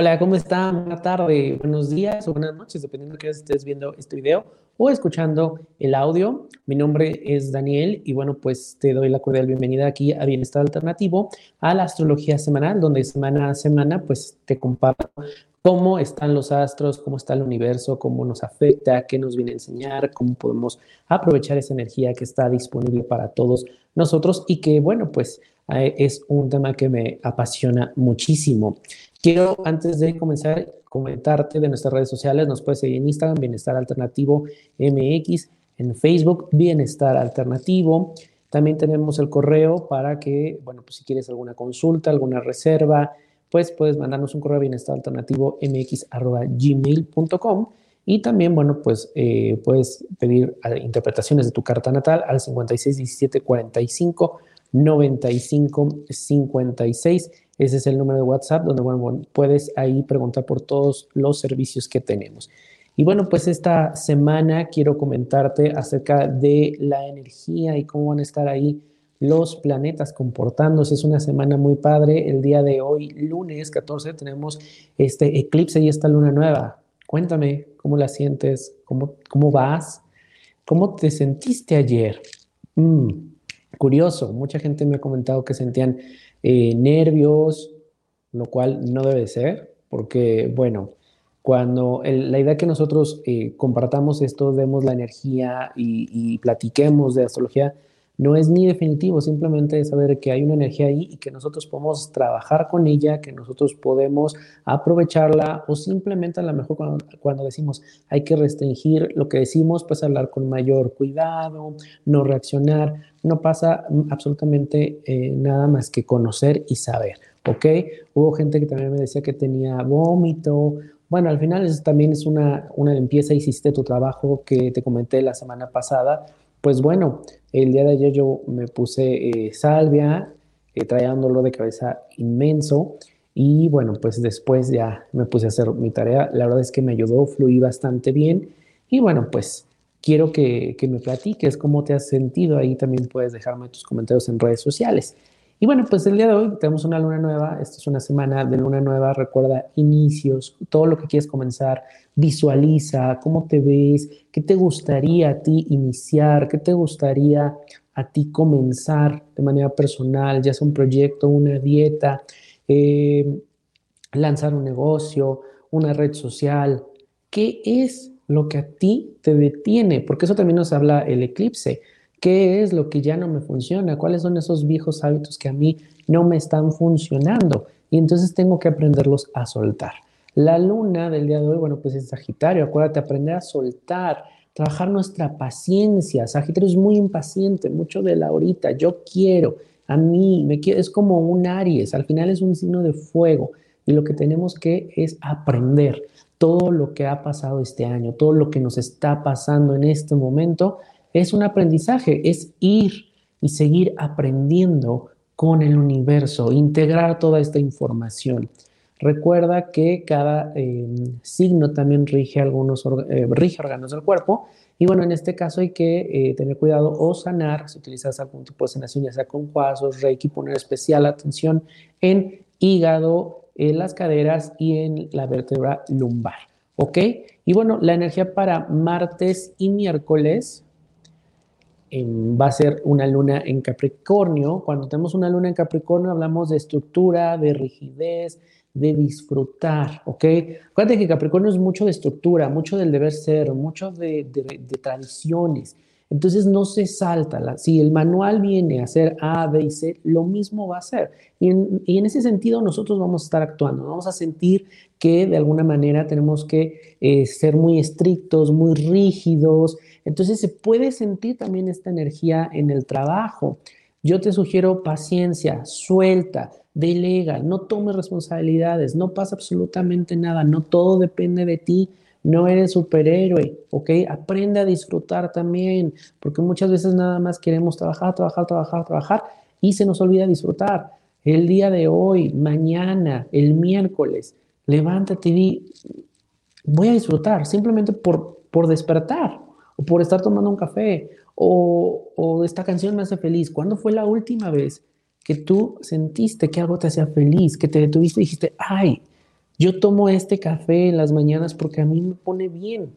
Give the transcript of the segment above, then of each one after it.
Hola, ¿cómo están? Buenas tardes, buenos días o buenas noches, dependiendo de que estés viendo este video o escuchando el audio. Mi nombre es Daniel y bueno, pues te doy la cordial bienvenida aquí a Bienestar Alternativo, a la astrología semanal, donde semana a semana pues te comparto cómo están los astros, cómo está el universo, cómo nos afecta, qué nos viene a enseñar, cómo podemos aprovechar esa energía que está disponible para todos nosotros y que bueno, pues eh, es un tema que me apasiona muchísimo. Quiero, antes de comenzar, comentarte de nuestras redes sociales. Nos puedes seguir en Instagram, Bienestar Alternativo MX, en Facebook, Bienestar Alternativo. También tenemos el correo para que, bueno, pues si quieres alguna consulta, alguna reserva, pues puedes mandarnos un correo a bienestar alternativo mx.gmail.com. Y también, bueno, pues eh, puedes pedir eh, interpretaciones de tu carta natal al 56 17 45 95 56 ese es el número de WhatsApp donde bueno, puedes ahí preguntar por todos los servicios que tenemos. Y bueno, pues esta semana quiero comentarte acerca de la energía y cómo van a estar ahí los planetas comportándose. Es una semana muy padre. El día de hoy, lunes 14, tenemos este eclipse y esta luna nueva. Cuéntame cómo la sientes, cómo, cómo vas, cómo te sentiste ayer. Mm, curioso, mucha gente me ha comentado que sentían eh, nervios, lo cual no debe ser, porque, bueno, cuando la idea que nosotros eh, compartamos esto, demos la energía y, y, platiquemos de astrología, no es ni definitivo, simplemente es saber que hay una energía ahí y que nosotros podemos trabajar con ella, que nosotros podemos aprovecharla o simplemente a lo mejor cuando, decimos hay que restringir lo que decimos, pues hablar con mayor cuidado, no reaccionar, no pasa absolutamente eh, nada más que conocer y saber, ¿ok? Hubo gente que también me decía que tenía vómito. Bueno, al final también es una, una limpieza, hiciste tu trabajo que te comenté la semana pasada. Pues bueno, el día de ayer yo me puse eh, salvia, eh, un dolor de cabeza inmenso y bueno, pues después ya me puse a hacer mi tarea. La verdad es que me ayudó, fluí bastante bien y bueno, pues quiero que, me platiques cómo te has sentido. Ahí también puedes dejarme tus comentarios en redes sociales. Y bueno, pues el día de hoy tenemos una luna nueva. Esta es una semana de luna nueva. Recuerda inicios, todo lo que quieres comenzar. Visualiza cómo te ves, qué te gustaría a ti iniciar, qué te gustaría a ti comenzar de manera personal, ya sea un proyecto, una dieta, eh, lanzar un negocio, una red social. ¿Qué es lo que a ti te detiene, porque eso también nos habla el eclipse. ¿Qué es lo que ya no me funciona? ¿Cuáles son esos viejos hábitos que a mí no me están funcionando? Y entonces tengo que aprenderlos a soltar. La luna del día de hoy, bueno, pues es Sagitario. Acuérdate, aprender a soltar, trabajar nuestra paciencia. Sagitario es muy impaciente, mucho de la ahorita. Yo quiero, a mí, me quiero, es como un Aries. Al final es un signo de fuego. Y lo que tenemos que es aprender todo lo que ha pasado este año, todo lo que nos está pasando en este momento, es un aprendizaje, es ir y seguir aprendiendo con el universo, integrar toda esta información. Recuerda que cada em, signo también rige algunos eh, rige órganos del cuerpo y bueno, en este caso hay que eh, tener cuidado o sanar si utilizas algún tipo de sanación, ya sea con cuarzos, reiki, poner especial atención en hígado, en las caderas y en la vértebra lumbar. ¿Ok? Y bueno, la energía para martes y miércoles va a ser una luna en Capricornio. Cuando tenemos una luna en Capricornio hablamos de estructura, de rigidez, de disfrutar, ¿ok? Acuérdate que Capricornio es mucho de estructura, mucho del deber ser, mucho de, de tradiciones. Entonces no se salta. Si el manual viene a hacer A, B y C, lo mismo va a ser. Y en, ese sentido nosotros vamos a estar actuando. Vamos a sentir que de alguna manera tenemos que eh, ser muy estrictos, muy rígidos. Entonces se puede sentir también esta energía en el trabajo. Yo te sugiero paciencia, suelta, delega, no tome responsabilidades, no pasa absolutamente nada, no todo depende de ti no eres superhéroe, ¿ok? Aprende a disfrutar también, porque muchas veces nada más queremos trabajar, trabajar, trabajar, trabajar y se nos olvida disfrutar. El día de hoy, mañana, el miércoles, levántate y voy a disfrutar simplemente por, por despertar o por estar tomando un café o, esta canción me hace feliz. ¿Cuándo fue la última vez que tú sentiste que algo te hacía feliz, que te detuviste y dijiste, ay, Yo tomo este café en las mañanas porque a mí me pone bien.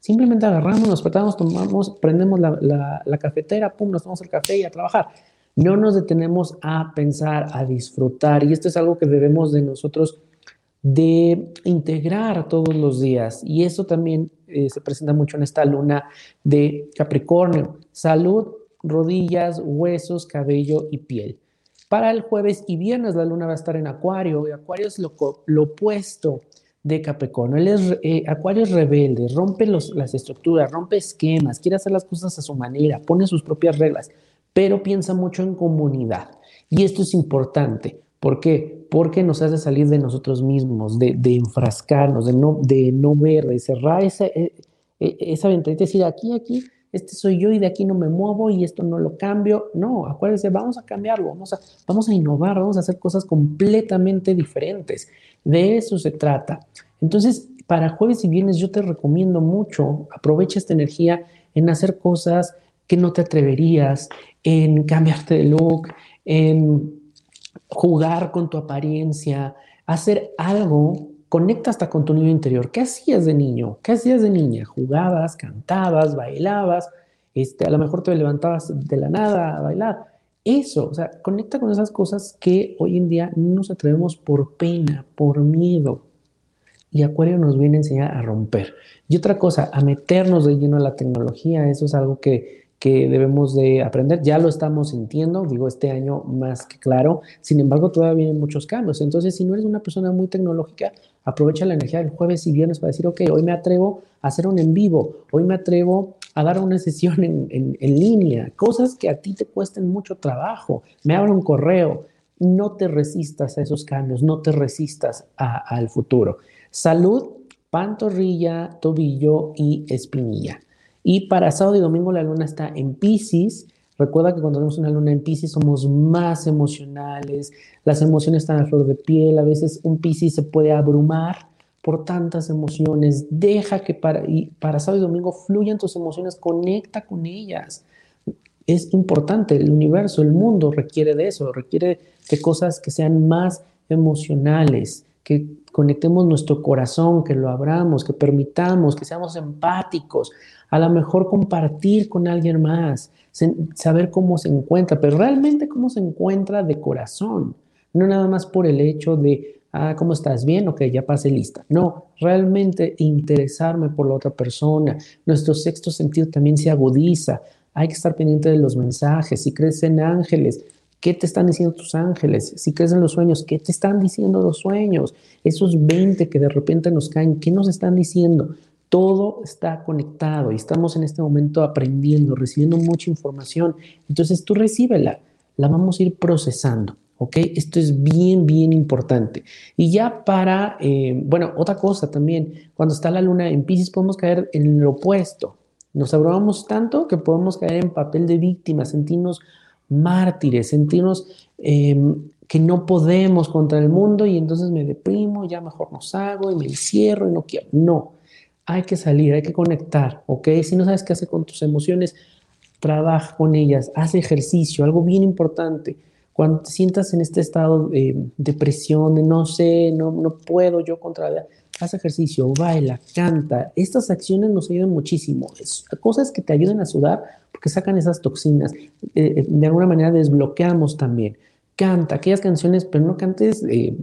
Simplemente agarramos, nos despertamos, tomamos, prendemos la, la, cafetera, pum, nos tomamos el café y a trabajar. No nos detenemos a pensar, a disfrutar. Y esto es algo que debemos de nosotros de integrar todos los días. Y eso también eh, se presenta mucho en esta luna de Capricornio. Salud, rodillas, huesos, cabello y piel. Para el jueves y viernes la luna va a estar en Acuario y Acuario es lo, lo opuesto de Capricornio. Él es, eh, Acuario es rebelde, rompe las estructuras, rompe esquemas, quiere hacer las cosas a su manera, pone sus propias reglas, pero piensa mucho en comunidad. Y esto es importante. ¿Por qué? Porque nos hace salir de nosotros mismos, de, enfrascarnos, de no, de no ver, de cerrar esa, e, e, esa ventana y decir, aquí, aquí, este soy yo y de aquí no me muevo y esto no lo cambio. No, acuérdense, vamos a cambiarlo, vamos a, vamos a innovar, vamos a hacer cosas completamente diferentes. De eso se trata. Entonces, para jueves y viernes yo te recomiendo mucho, aprovecha esta energía en hacer cosas que no te atreverías, en cambiarte de look, en jugar con tu apariencia, hacer algo, conecta hasta con tu niño interior. ¿Qué hacías de niño? ¿Qué hacías de niña? ¿Jugabas, cantabas, bailabas? Este, a lo mejor te levantabas de la nada a bailar. Eso, o sea, conecta con esas cosas que hoy en día no nos atrevemos por pena, por miedo. Y Acuario nos viene a enseñar a romper. Y otra cosa, a meternos de lleno a la tecnología. Eso es algo que que debemos de aprender. Ya lo estamos sintiendo, digo, este año más que claro. Sin embargo, todavía vienen muchos cambios. Entonces, si no eres una persona muy tecnológica, aprovecha la energía del jueves y viernes para decir, ok, hoy me atrevo a hacer un en vivo, hoy me atrevo a dar una sesión en, en, línea, cosas que a ti te cuesten mucho trabajo. Me abro un correo. No te resistas a esos cambios, no te resistas al futuro. Salud, pantorrilla, tobillo y espinilla. Y para sábado y domingo la luna está en Pisces. Recuerda que cuando tenemos una luna en Pisces somos más emocionales, las emociones están a flor de piel, a veces un Pisces se puede abrumar por tantas emociones. Deja que para, y para sábado y domingo fluyan tus emociones, conecta con ellas. Es importante, el universo, el mundo requiere de eso, requiere de cosas que sean más emocionales, conectemos nuestro corazón, que lo abramos, que permitamos, que seamos empáticos a lo mejor compartir con alguien más, saber cómo se encuentra, pero realmente cómo se encuentra de corazón, no nada más por el hecho de, ah, ¿cómo estás? Bien, ok, ya pasé lista. No, realmente interesarme por la otra persona. Nuestro sexto sentido también se agudiza. Hay que estar pendiente de los mensajes. Si crees en ángeles, ¿Qué te están diciendo tus ángeles? Si crees en los sueños, ¿qué te están diciendo los sueños? Esos 20 que de repente nos caen, ¿qué nos están diciendo? Todo está conectado y estamos en este momento aprendiendo, recibiendo mucha información. Entonces tú recíbela, la vamos a ir procesando. ¿Ok? Esto es bien, bien importante. Y ya para, eh, bueno, otra cosa también, cuando está la luna en Pisces podemos caer en lo opuesto. Nos abrumamos tanto que podemos caer en papel de víctima, sentirnos mártires, sentirnos em, que no podemos contra el mundo y entonces me deprimo, ya mejor no hago y me encierro y no quiero. No, hay que salir, hay que conectar, ¿ok? Si no sabes qué hacer con tus emociones, trabaja con ellas, haz ejercicio, algo bien importante. Cuando te sientas en este estado de depresión, de no sé, no, no puedo yo contra haz ejercicio, baila, canta. Estas acciones nos ayudan muchísimo. Cosas que te ayuden a sudar porque sacan esas toxinas. Eh, eh, de alguna manera desbloqueamos también. Canta aquellas canciones, pero no cantes eh,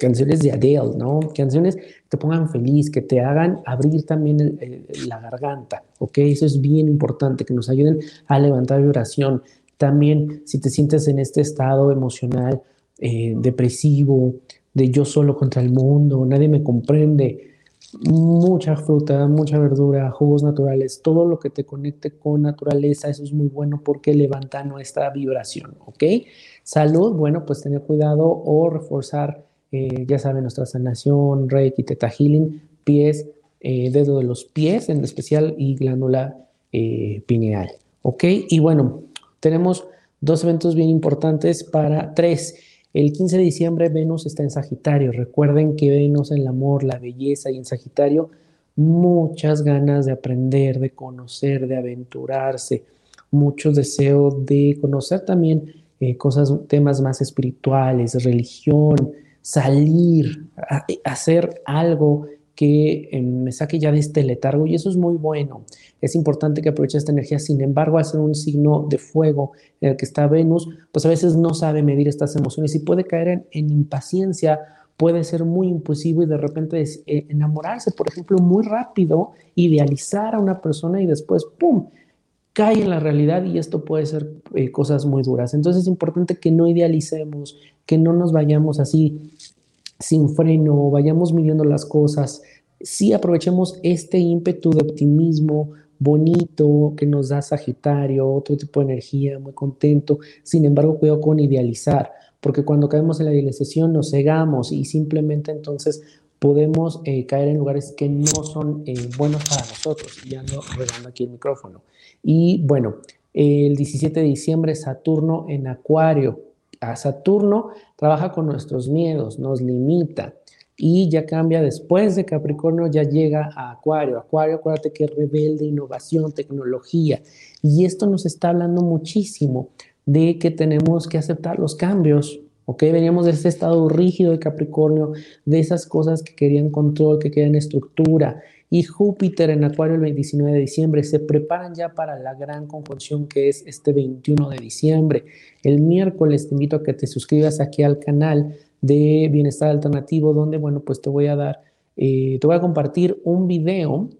canciones de Adele, ¿no? Canciones que te pongan feliz, que te hagan abrir también la garganta, ¿ok? Eso es bien importante, que nos ayuden a levantar vibración. También si te sientes en este estado emocional depresivo, de yo solo contra el mundo, nadie me comprende, mucha fruta, mucha verdura, jugos naturales, todo lo que te conecte con naturaleza, eso es muy bueno porque levanta nuestra vibración, ¿ok? Salud, bueno, pues tener cuidado o reforzar eh, ya saben, nuestra sanación, Reiki, Teta Healing, pies, eh, dedo de los pies en especial y glándula eh, pineal. ¿Ok? Y bueno, tenemos dos eventos bien importantes para tres. El 15 de diciembre Venus está en Sagitario. Recuerden que Venus en el amor, la belleza y en Sagitario, muchas ganas de aprender, de conocer, de aventurarse, muchos deseos de conocer también cosas, temas más espirituales, religión, salir, hacer algo que eh, me saque ya de este letargo y eso es muy bueno. Es importante que aproveche esta energía, sin embargo, hacer un signo de fuego en el que está Venus, pues a veces no sabe medir estas emociones y puede caer en, impaciencia, puede ser muy impulsivo y de repente eh, enamorarse, por ejemplo, muy rápido, idealizar a una persona y después, ¡pum!, cae en la realidad y esto puede ser eh, cosas muy duras. Entonces es importante que no idealicemos, que no nos vayamos así sin freno, vayamos midiendo las cosas, sí aprovechemos este ímpetu de optimismo bonito que nos da Sagitario, otro tipo de energía, muy contento. Sin embargo, cuidado con idealizar, porque cuando caemos en la idealización nos cegamos y simplemente entonces podemos eh, caer en lugares que no son eh, buenos para nosotros. Y ando regando aquí el micrófono. Y bueno, el 17 de diciembre Saturno en Acuario. A Saturno trabaja con nuestros miedos, nos limita y ya cambia después de Capricornio, ya llega a Acuario. Acuario, acuérdate que es rebelde, innovación, tecnología. Y esto nos está hablando muchísimo de que tenemos que aceptar los cambios, ¿ok? Veníamos de ese estado rígido de Capricornio, de esas cosas que querían control, que querían estructura. Y Júpiter en Acuario el 29 de diciembre se preparan ya para la gran conjunción que es este 21 de diciembre. El miércoles te invito a que te suscribas aquí al canal de bienestar alternativo, donde, bueno, pues te voy a dar, eh, te voy a compartir un video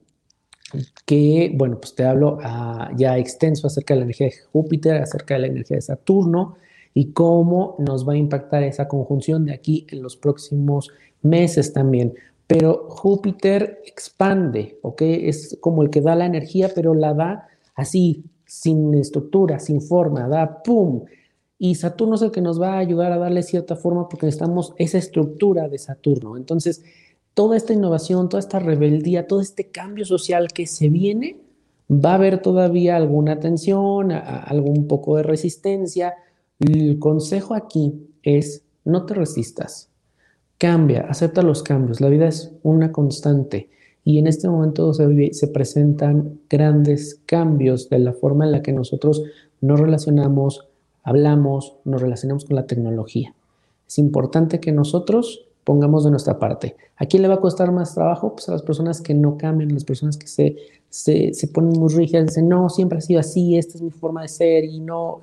que, bueno, pues te hablo ah, ya extenso acerca de la energía de Júpiter, acerca de la energía de Saturno y cómo nos va a impactar esa conjunción de aquí en los próximos meses también. Pero Júpiter expande, ¿ok? Es como el que da la energía, pero la da así, sin estructura, sin forma, da ¡pum! Y Saturno es el que nos va a ayudar a darle cierta forma porque necesitamos esa estructura de Saturno. Entonces, toda esta innovación, toda esta rebeldía, todo este cambio social que se viene, va a haber todavía alguna tensión, algún poco de resistencia. El consejo aquí es no te resistas, cambia, acepta los cambios. La vida es una constante y en este momento se, se presentan grandes cambios de la forma en la que nosotros nos relacionamos, hablamos, nos relacionamos con la tecnología. Es importante que nosotros pongamos de nuestra parte. ¿A quién le va a costar más trabajo? Pues a las personas que no cambian, a las personas que se, se, ponen muy rígidas, dicen, no, siempre ha sido así, esta es mi forma de ser y no,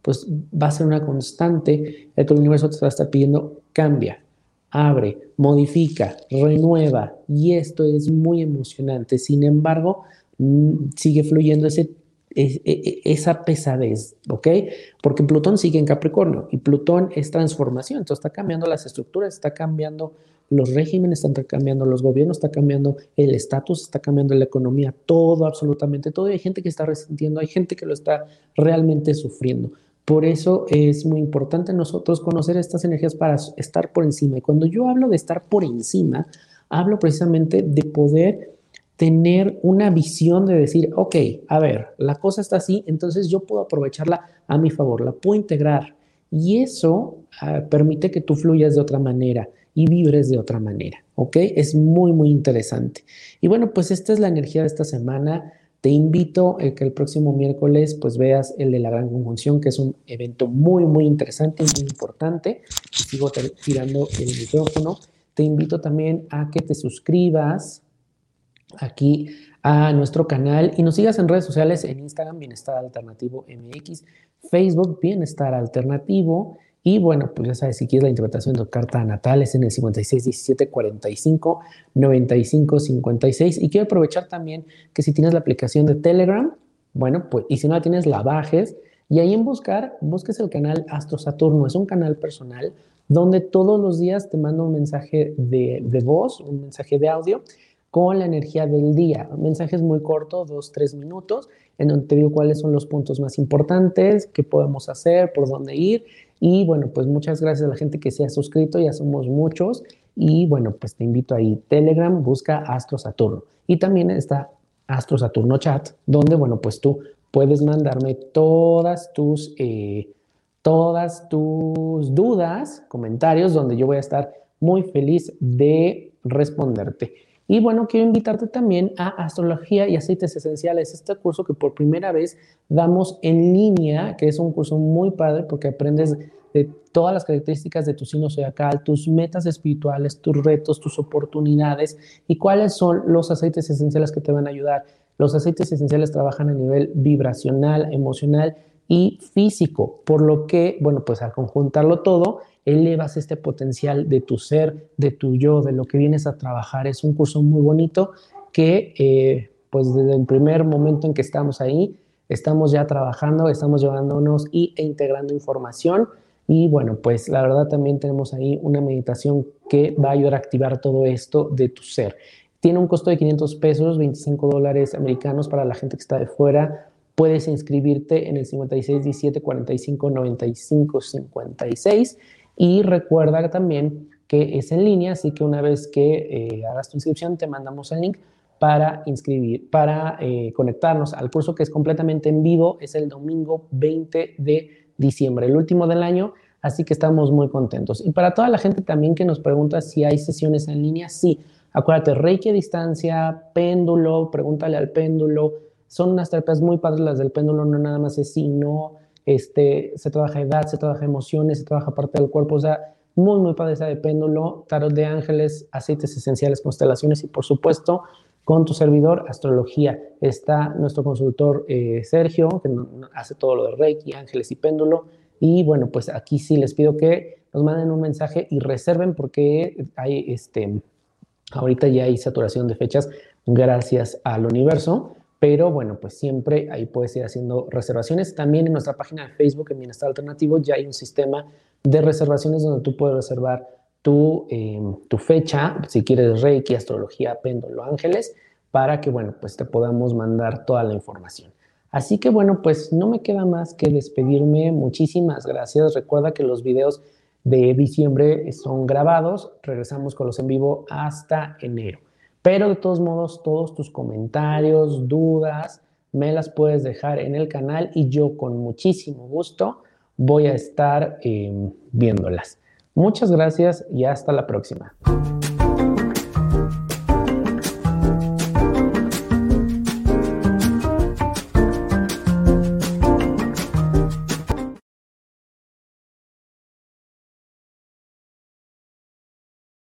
pues va a ser una constante. El universo te va a estar pidiendo, cambia, abre, modifica, renueva. Y esto es muy emocionante. Sin embargo, mm, sigue fluyendo ese e, e, esa pesadez, ¿ok? Porque Plutón sigue en Capricornio y Plutón es transformación, entonces está cambiando las estructuras, está cambiando los regímenes, están cambiando los gobiernos, está cambiando el estatus, está cambiando la economía, todo, absolutamente todo. Y hay gente que está resintiendo, hay gente que lo está realmente sufriendo. Por eso es muy importante nosotros conocer estas energías para estar por encima. Y cuando yo hablo de estar por encima, hablo precisamente de poder tener una visión de decir, ok, a ver, la cosa está así, entonces yo puedo aprovecharla a mi favor, la puedo integrar. Y eso ah, permite que tú fluyas de otra manera y vibres de otra manera, ¿ok? Es muy, muy interesante. Y bueno, pues esta es la energía de esta semana. Te invito a que el próximo miércoles pues veas el de la gran conjunción, que es un evento muy, muy interesante y muy importante. sigo tirando el micrófono. Te invito también a que te suscribas aquí a nuestro canal y nos sigas en redes sociales en Instagram Bienestar Alternativo MX, Facebook Bienestar Alternativo y bueno, pues ya sabes, si quieres la interpretación de tu carta natal es en el 56 17 45 95 56 y quiero aprovechar también que si tienes la aplicación de Telegram, bueno, pues y si no la tienes la bajes y ahí en buscar, busques el canal Astro Saturno, es un canal personal donde todos los días te mando un mensaje de, de voz, un mensaje de audio con la energía del día. Un mensaje es muy corto, dos, tres minutos, en donde te digo cuáles son los puntos más importantes, qué podemos hacer, por dónde ir. Y bueno, pues muchas gracias a la gente que se ha suscrito, ya somos muchos. Y bueno, pues te invito ahí, Telegram, busca Astro Saturno. Y también está Astro Saturno Chat, donde bueno, pues tú puedes mandarme todas tus, eh, todas tus dudas, comentarios, donde yo voy a estar muy feliz de responderte. Y bueno, quiero invitarte también a Astrología y Aceites Esenciales, este curso que por primera vez damos en línea, que es un curso muy padre porque aprendes de todas las características de tu signo zodiacal, tus metas espirituales, tus retos, tus oportunidades y cuáles son los aceites esenciales que te van a ayudar. Los aceites esenciales trabajan a nivel vibracional, emocional y físico, por lo que, bueno, pues al conjuntarlo todo, elevas este potencial de tu ser, de tu yo, de lo que vienes a trabajar. Es un curso muy bonito que, eh, pues desde el primer momento en que estamos ahí, estamos ya trabajando, estamos llevándonos y, e integrando información. Y bueno, pues la verdad también tenemos ahí una meditación que va a ayudar a activar todo esto de tu ser. Tiene un costo de 500 pesos, 25 dólares americanos para la gente que está de fuera. Puedes inscribirte en el 56 17 45 95 56 y recuerda también que es en línea, así que una vez que eh, hagas tu inscripción te mandamos el link para inscribir, para eh, conectarnos al curso que es completamente en vivo. Es el domingo 20 de diciembre, el último del año. Así que estamos muy contentos. Y para toda la gente también que nos pregunta si hay sesiones en línea, sí. Acuérdate, Reiki a distancia, péndulo, pregúntale al péndulo. Son unas terapias muy padres las del péndulo, no nada más es sí, no. Este, se trabaja edad, se trabaja emociones, se trabaja parte del cuerpo, o sea, muy, muy padre de péndulo, tarot de ángeles, aceites esenciales, constelaciones y por supuesto con tu servidor, astrología. Está nuestro consultor eh, Sergio, que hace todo lo de Reiki, ángeles y péndulo. Y bueno, pues aquí sí les pido que nos manden un mensaje y reserven porque hay este, ahorita ya hay saturación de fechas gracias al universo. Pero bueno, pues siempre ahí puedes ir haciendo reservaciones. También en nuestra página de Facebook, en Bienestar Alternativo, ya hay un sistema de reservaciones donde tú puedes reservar tu, em, tu fecha, si quieres Reiki, astrología, péndulo, ángeles, para que, bueno, pues te podamos mandar toda la información. Así que, bueno, pues no me queda más que despedirme. Muchísimas gracias. Recuerda que los videos de diciembre son grabados. Regresamos con los en vivo hasta enero. Pero de todos modos, todos tus comentarios, dudas, me las puedes dejar en el canal y yo con muchísimo gusto voy a estar em, viéndolas. Muchas gracias y hasta la próxima.